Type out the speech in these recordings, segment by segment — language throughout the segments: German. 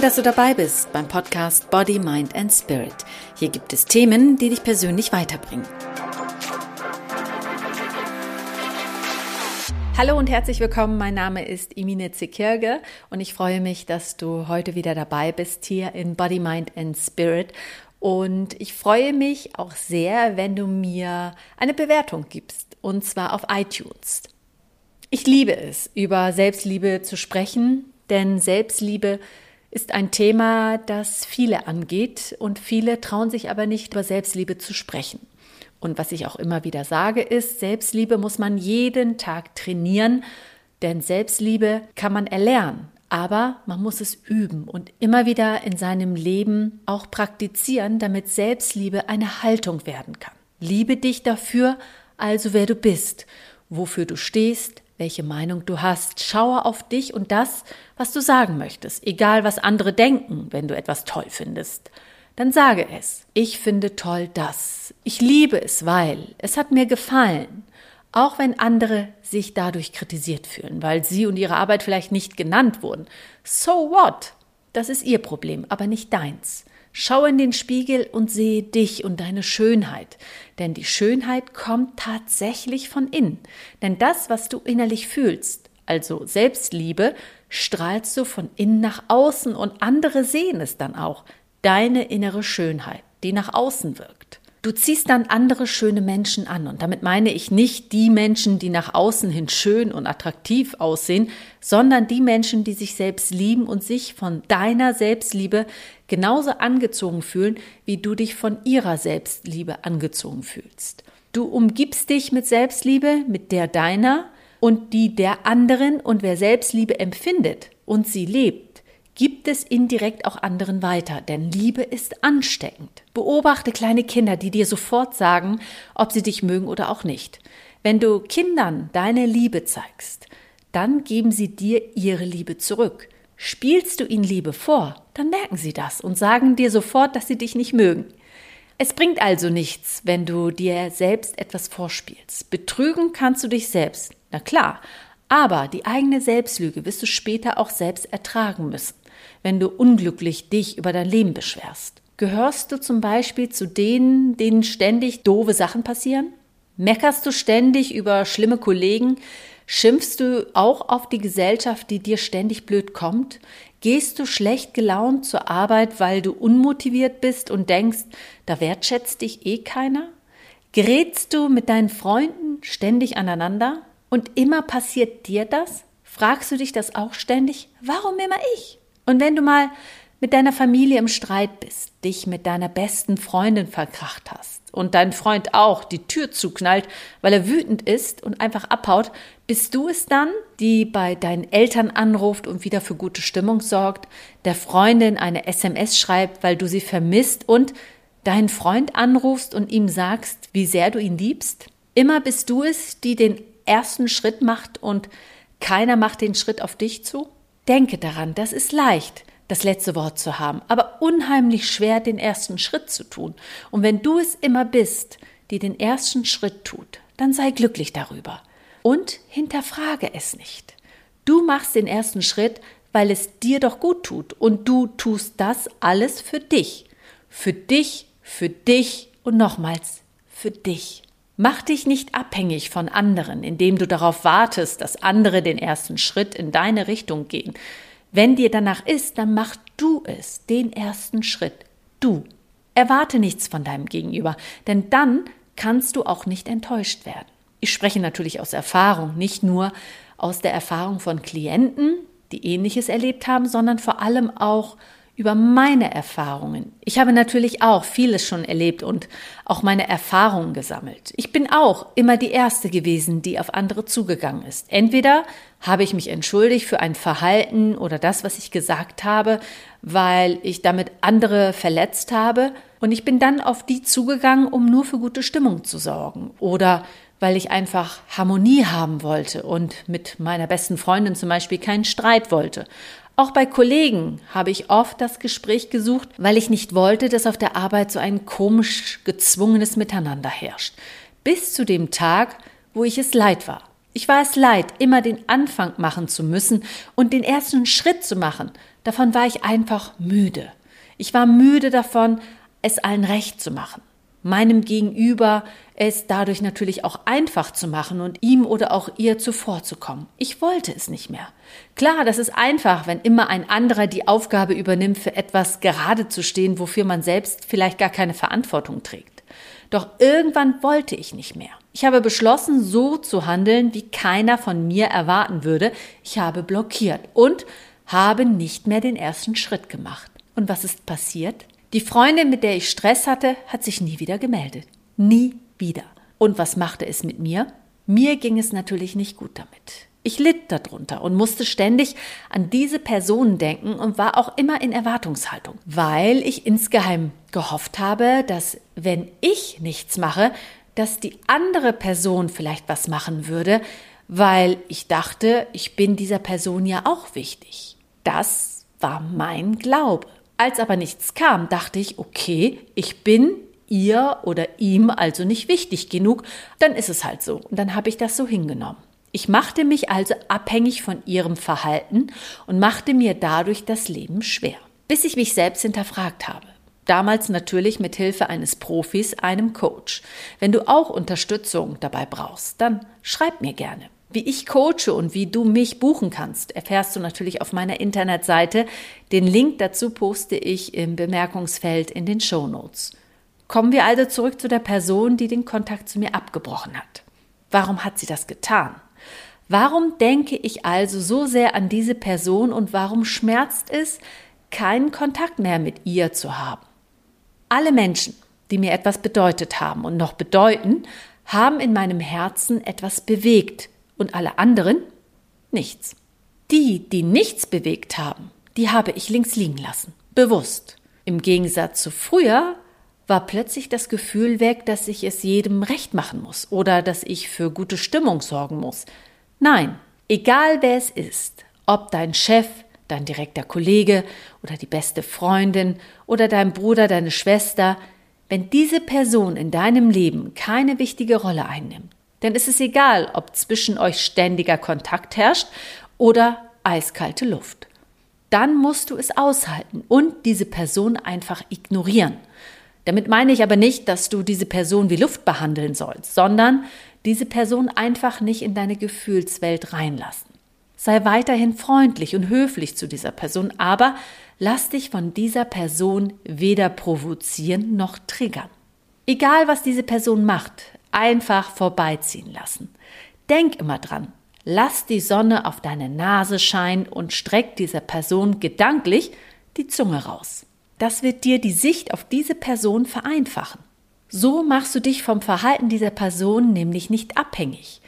Toll, dass du dabei bist beim Podcast Body, Mind and Spirit. Hier gibt es Themen, die dich persönlich weiterbringen. Hallo und herzlich willkommen. Mein Name ist Imine Zekirge und ich freue mich, dass du heute wieder dabei bist hier in Body, Mind and Spirit. Und ich freue mich auch sehr, wenn du mir eine Bewertung gibst und zwar auf iTunes. Ich liebe es, über Selbstliebe zu sprechen, denn Selbstliebe ist ein Thema, das viele angeht und viele trauen sich aber nicht über Selbstliebe zu sprechen. Und was ich auch immer wieder sage, ist, Selbstliebe muss man jeden Tag trainieren, denn Selbstliebe kann man erlernen, aber man muss es üben und immer wieder in seinem Leben auch praktizieren, damit Selbstliebe eine Haltung werden kann. Liebe dich dafür, also wer du bist, wofür du stehst, welche Meinung du hast. Schaue auf dich und das, was du sagen möchtest, egal was andere denken, wenn du etwas toll findest dann sage es. Ich finde toll das. Ich liebe es, weil es hat mir gefallen. Auch wenn andere sich dadurch kritisiert fühlen, weil sie und ihre Arbeit vielleicht nicht genannt wurden. So what? Das ist ihr Problem, aber nicht deins. Schau in den Spiegel und sehe dich und deine Schönheit. Denn die Schönheit kommt tatsächlich von innen. Denn das, was du innerlich fühlst, also Selbstliebe, strahlst du von innen nach außen und andere sehen es dann auch deine innere Schönheit, die nach außen wirkt. Du ziehst dann andere schöne Menschen an. Und damit meine ich nicht die Menschen, die nach außen hin schön und attraktiv aussehen, sondern die Menschen, die sich selbst lieben und sich von deiner Selbstliebe genauso angezogen fühlen, wie du dich von ihrer Selbstliebe angezogen fühlst. Du umgibst dich mit Selbstliebe, mit der deiner und die der anderen und wer Selbstliebe empfindet und sie lebt, gibt es indirekt auch anderen weiter, denn Liebe ist ansteckend. Beobachte kleine Kinder, die dir sofort sagen, ob sie dich mögen oder auch nicht. Wenn du Kindern deine Liebe zeigst, dann geben sie dir ihre Liebe zurück. Spielst du ihnen Liebe vor, dann merken sie das und sagen dir sofort, dass sie dich nicht mögen. Es bringt also nichts, wenn du dir selbst etwas vorspielst. Betrügen kannst du dich selbst, na klar, aber die eigene Selbstlüge wirst du später auch selbst ertragen müssen wenn du unglücklich dich über dein Leben beschwerst? Gehörst du zum Beispiel zu denen, denen ständig doofe Sachen passieren? Meckerst du ständig über schlimme Kollegen? Schimpfst du auch auf die Gesellschaft, die dir ständig blöd kommt? Gehst du schlecht gelaunt zur Arbeit, weil du unmotiviert bist und denkst, da wertschätzt dich eh keiner? Gerätst du mit deinen Freunden ständig aneinander? Und immer passiert dir das? Fragst du dich das auch ständig? Warum immer ich? Und wenn du mal mit deiner Familie im Streit bist, dich mit deiner besten Freundin verkracht hast und dein Freund auch die Tür zuknallt, weil er wütend ist und einfach abhaut, bist du es dann, die bei deinen Eltern anruft und wieder für gute Stimmung sorgt, der Freundin eine SMS schreibt, weil du sie vermisst und deinen Freund anrufst und ihm sagst, wie sehr du ihn liebst? Immer bist du es, die den ersten Schritt macht und keiner macht den Schritt auf dich zu? Denke daran, das ist leicht, das letzte Wort zu haben, aber unheimlich schwer, den ersten Schritt zu tun. Und wenn du es immer bist, die den ersten Schritt tut, dann sei glücklich darüber. Und hinterfrage es nicht. Du machst den ersten Schritt, weil es dir doch gut tut. Und du tust das alles für dich. Für dich, für dich und nochmals für dich. Mach dich nicht abhängig von anderen, indem du darauf wartest, dass andere den ersten Schritt in deine Richtung gehen. Wenn dir danach ist, dann mach du es, den ersten Schritt. Du. Erwarte nichts von deinem Gegenüber, denn dann kannst du auch nicht enttäuscht werden. Ich spreche natürlich aus Erfahrung, nicht nur aus der Erfahrung von Klienten, die ähnliches erlebt haben, sondern vor allem auch über meine Erfahrungen. Ich habe natürlich auch vieles schon erlebt und auch meine Erfahrungen gesammelt. Ich bin auch immer die Erste gewesen, die auf andere zugegangen ist. Entweder habe ich mich entschuldigt für ein Verhalten oder das, was ich gesagt habe, weil ich damit andere verletzt habe. Und ich bin dann auf die zugegangen, um nur für gute Stimmung zu sorgen. Oder weil ich einfach Harmonie haben wollte und mit meiner besten Freundin zum Beispiel keinen Streit wollte. Auch bei Kollegen habe ich oft das Gespräch gesucht, weil ich nicht wollte, dass auf der Arbeit so ein komisch gezwungenes Miteinander herrscht. Bis zu dem Tag, wo ich es leid war. Ich war es leid, immer den Anfang machen zu müssen und den ersten Schritt zu machen, Davon war ich einfach müde. Ich war müde davon, es allen recht zu machen. Meinem Gegenüber es dadurch natürlich auch einfach zu machen und ihm oder auch ihr zuvorzukommen. Ich wollte es nicht mehr. Klar, das ist einfach, wenn immer ein anderer die Aufgabe übernimmt, für etwas gerade zu stehen, wofür man selbst vielleicht gar keine Verantwortung trägt. Doch irgendwann wollte ich nicht mehr. Ich habe beschlossen, so zu handeln, wie keiner von mir erwarten würde. Ich habe blockiert und habe nicht mehr den ersten Schritt gemacht. Und was ist passiert? Die Freundin, mit der ich Stress hatte, hat sich nie wieder gemeldet. Nie wieder. Und was machte es mit mir? Mir ging es natürlich nicht gut damit. Ich litt darunter und musste ständig an diese Personen denken und war auch immer in Erwartungshaltung, weil ich insgeheim gehofft habe, dass wenn ich nichts mache, dass die andere Person vielleicht was machen würde, weil ich dachte, ich bin dieser Person ja auch wichtig. Das war mein Glaube. Als aber nichts kam, dachte ich, okay, ich bin ihr oder ihm also nicht wichtig genug, dann ist es halt so. Und dann habe ich das so hingenommen. Ich machte mich also abhängig von ihrem Verhalten und machte mir dadurch das Leben schwer, bis ich mich selbst hinterfragt habe. Damals natürlich mit Hilfe eines Profis, einem Coach. Wenn du auch Unterstützung dabei brauchst, dann schreib mir gerne. Wie ich coache und wie du mich buchen kannst, erfährst du natürlich auf meiner Internetseite. Den Link dazu poste ich im Bemerkungsfeld in den Show Notes. Kommen wir also zurück zu der Person, die den Kontakt zu mir abgebrochen hat. Warum hat sie das getan? Warum denke ich also so sehr an diese Person und warum schmerzt es, keinen Kontakt mehr mit ihr zu haben? Alle Menschen, die mir etwas bedeutet haben und noch bedeuten, haben in meinem Herzen etwas bewegt, und alle anderen nichts. Die, die nichts bewegt haben, die habe ich links liegen lassen, bewusst. Im Gegensatz zu früher war plötzlich das Gefühl weg, dass ich es jedem recht machen muss oder dass ich für gute Stimmung sorgen muss. Nein, egal wer es ist, ob dein Chef, dein direkter Kollege oder die beste Freundin oder dein Bruder, deine Schwester, wenn diese Person in deinem Leben keine wichtige Rolle einnimmt, denn es ist egal, ob zwischen euch ständiger Kontakt herrscht oder eiskalte Luft. Dann musst du es aushalten und diese Person einfach ignorieren. Damit meine ich aber nicht, dass du diese Person wie Luft behandeln sollst, sondern diese Person einfach nicht in deine Gefühlswelt reinlassen. Sei weiterhin freundlich und höflich zu dieser Person, aber lass dich von dieser Person weder provozieren noch triggern. Egal, was diese Person macht, einfach vorbeiziehen lassen. Denk immer dran, lass die Sonne auf deine Nase scheinen und streck dieser Person gedanklich die Zunge raus. Das wird dir die Sicht auf diese Person vereinfachen. So machst du dich vom Verhalten dieser Person nämlich nicht abhängig.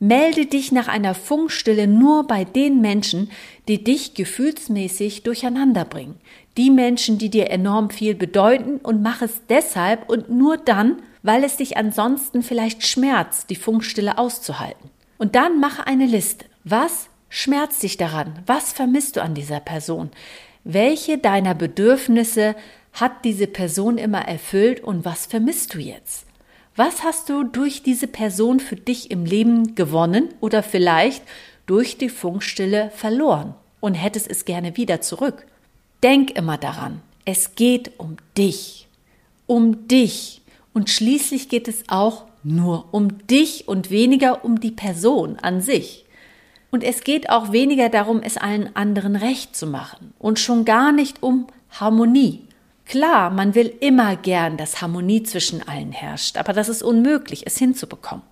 Melde dich nach einer Funkstille nur bei den Menschen, die dich gefühlsmäßig durcheinander bringen. Die Menschen, die dir enorm viel bedeuten und mach es deshalb und nur dann, weil es dich ansonsten vielleicht schmerzt, die Funkstille auszuhalten. Und dann mache eine Liste. Was schmerzt dich daran? Was vermisst du an dieser Person? Welche deiner Bedürfnisse hat diese Person immer erfüllt und was vermisst du jetzt? Was hast du durch diese Person für dich im Leben gewonnen oder vielleicht durch die Funkstille verloren und hättest es gerne wieder zurück? Denk immer daran, es geht um dich. Um dich. Und schließlich geht es auch nur um dich und weniger um die Person an sich. Und es geht auch weniger darum, es allen anderen recht zu machen und schon gar nicht um Harmonie. Klar, man will immer gern, dass Harmonie zwischen allen herrscht, aber das ist unmöglich, es hinzubekommen.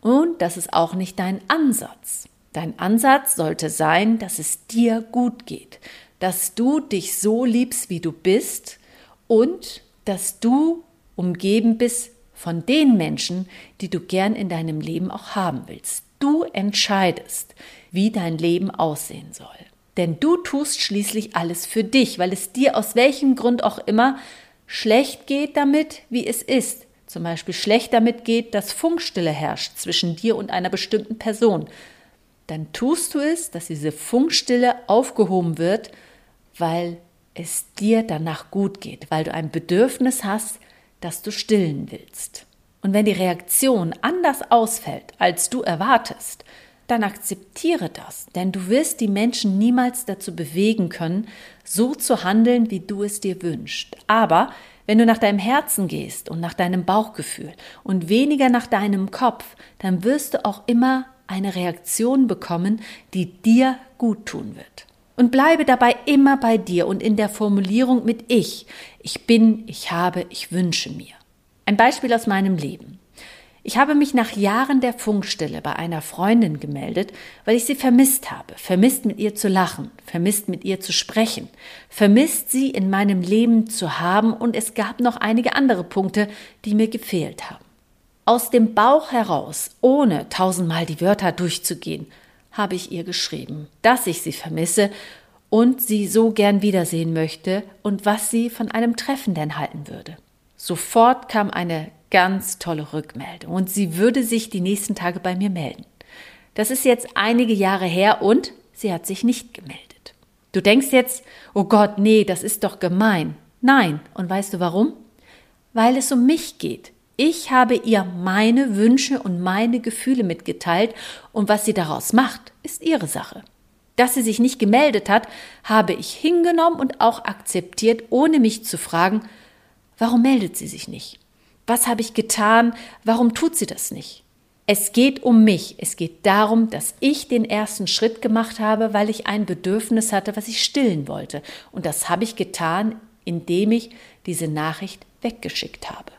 Und das ist auch nicht dein Ansatz. Dein Ansatz sollte sein, dass es dir gut geht, dass du dich so liebst, wie du bist und dass du umgeben bist von den Menschen, die du gern in deinem Leben auch haben willst. Du entscheidest, wie dein Leben aussehen soll. Denn du tust schließlich alles für dich, weil es dir aus welchem Grund auch immer schlecht geht damit, wie es ist. Zum Beispiel schlecht damit geht, dass Funkstille herrscht zwischen dir und einer bestimmten Person. Dann tust du es, dass diese Funkstille aufgehoben wird, weil es dir danach gut geht, weil du ein Bedürfnis hast, dass du stillen willst. Und wenn die Reaktion anders ausfällt, als du erwartest, dann akzeptiere das, denn du wirst die Menschen niemals dazu bewegen können, so zu handeln, wie du es dir wünschst. Aber wenn du nach deinem Herzen gehst und nach deinem Bauchgefühl und weniger nach deinem Kopf, dann wirst du auch immer eine Reaktion bekommen, die dir gut tun wird. Und bleibe dabei immer bei dir und in der Formulierung mit ich. Ich bin, ich habe, ich wünsche mir. Ein Beispiel aus meinem Leben. Ich habe mich nach Jahren der Funkstille bei einer Freundin gemeldet, weil ich sie vermisst habe, vermisst mit ihr zu lachen, vermisst mit ihr zu sprechen, vermisst sie in meinem Leben zu haben und es gab noch einige andere Punkte, die mir gefehlt haben. Aus dem Bauch heraus, ohne tausendmal die Wörter durchzugehen, habe ich ihr geschrieben, dass ich sie vermisse und sie so gern wiedersehen möchte und was sie von einem Treffen denn halten würde. Sofort kam eine ganz tolle Rückmeldung und sie würde sich die nächsten Tage bei mir melden. Das ist jetzt einige Jahre her und sie hat sich nicht gemeldet. Du denkst jetzt, oh Gott, nee, das ist doch gemein. Nein, und weißt du warum? Weil es um mich geht. Ich habe ihr meine Wünsche und meine Gefühle mitgeteilt und was sie daraus macht, ist ihre Sache. Dass sie sich nicht gemeldet hat, habe ich hingenommen und auch akzeptiert, ohne mich zu fragen, warum meldet sie sich nicht? Was habe ich getan? Warum tut sie das nicht? Es geht um mich. Es geht darum, dass ich den ersten Schritt gemacht habe, weil ich ein Bedürfnis hatte, was ich stillen wollte. Und das habe ich getan, indem ich diese Nachricht weggeschickt habe.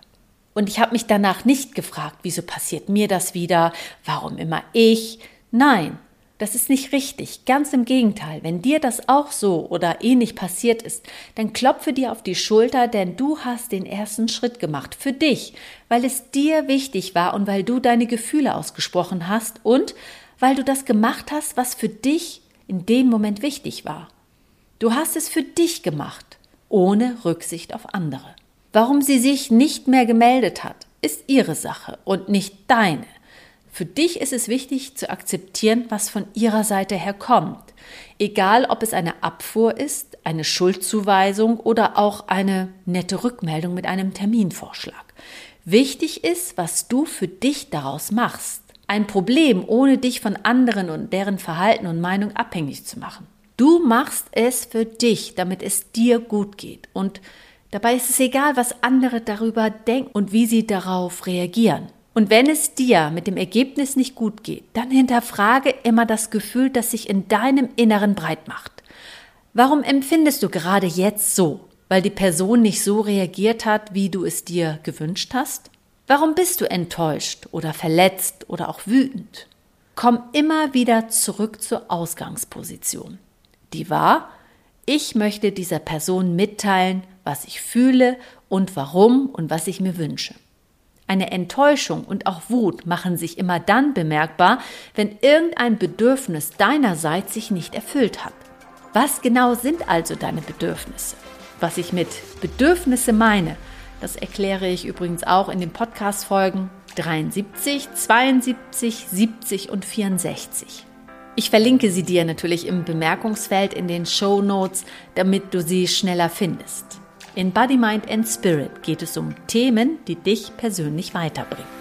Und ich habe mich danach nicht gefragt, wieso passiert mir das wieder? Warum immer ich? Nein, das ist nicht richtig. Ganz im Gegenteil. Wenn dir das auch so oder ähnlich passiert ist, dann klopfe dir auf die Schulter, denn du hast den ersten Schritt gemacht. Für dich. Weil es dir wichtig war und weil du deine Gefühle ausgesprochen hast und weil du das gemacht hast, was für dich in dem Moment wichtig war. Du hast es für dich gemacht, ohne Rücksicht auf andere. Warum sie sich nicht mehr gemeldet hat, ist ihre Sache und nicht deine. Für dich ist es wichtig zu akzeptieren, was von ihrer Seite her kommt. Egal, ob es eine Abfuhr ist, eine Schuldzuweisung oder auch eine nette Rückmeldung mit einem Terminvorschlag. Wichtig ist, was du für dich daraus machst. Ein Problem, ohne dich von anderen und deren Verhalten und Meinung abhängig zu machen. Du machst es für dich, damit es dir gut geht. Und dabei ist es egal, was andere darüber denken und wie sie darauf reagieren. Und wenn es dir mit dem Ergebnis nicht gut geht, dann hinterfrage immer das Gefühl, das sich in deinem Inneren breit macht. Warum empfindest du gerade jetzt so? Weil die Person nicht so reagiert hat, wie du es dir gewünscht hast? Warum bist du enttäuscht oder verletzt oder auch wütend? Komm immer wieder zurück zur Ausgangsposition. Die war, ich möchte dieser Person mitteilen, was ich fühle und warum und was ich mir wünsche. Eine Enttäuschung und auch Wut machen sich immer dann bemerkbar, wenn irgendein Bedürfnis deinerseits sich nicht erfüllt hat. Was genau sind also deine Bedürfnisse? Was ich mit Bedürfnisse meine, das erkläre ich übrigens auch in den Podcast-Folgen 73, 72, 70 und 64. Ich verlinke sie dir natürlich im Bemerkungsfeld in den Show Notes, damit du sie schneller findest. In Body, Mind and Spirit geht es um Themen, die dich persönlich weiterbringen.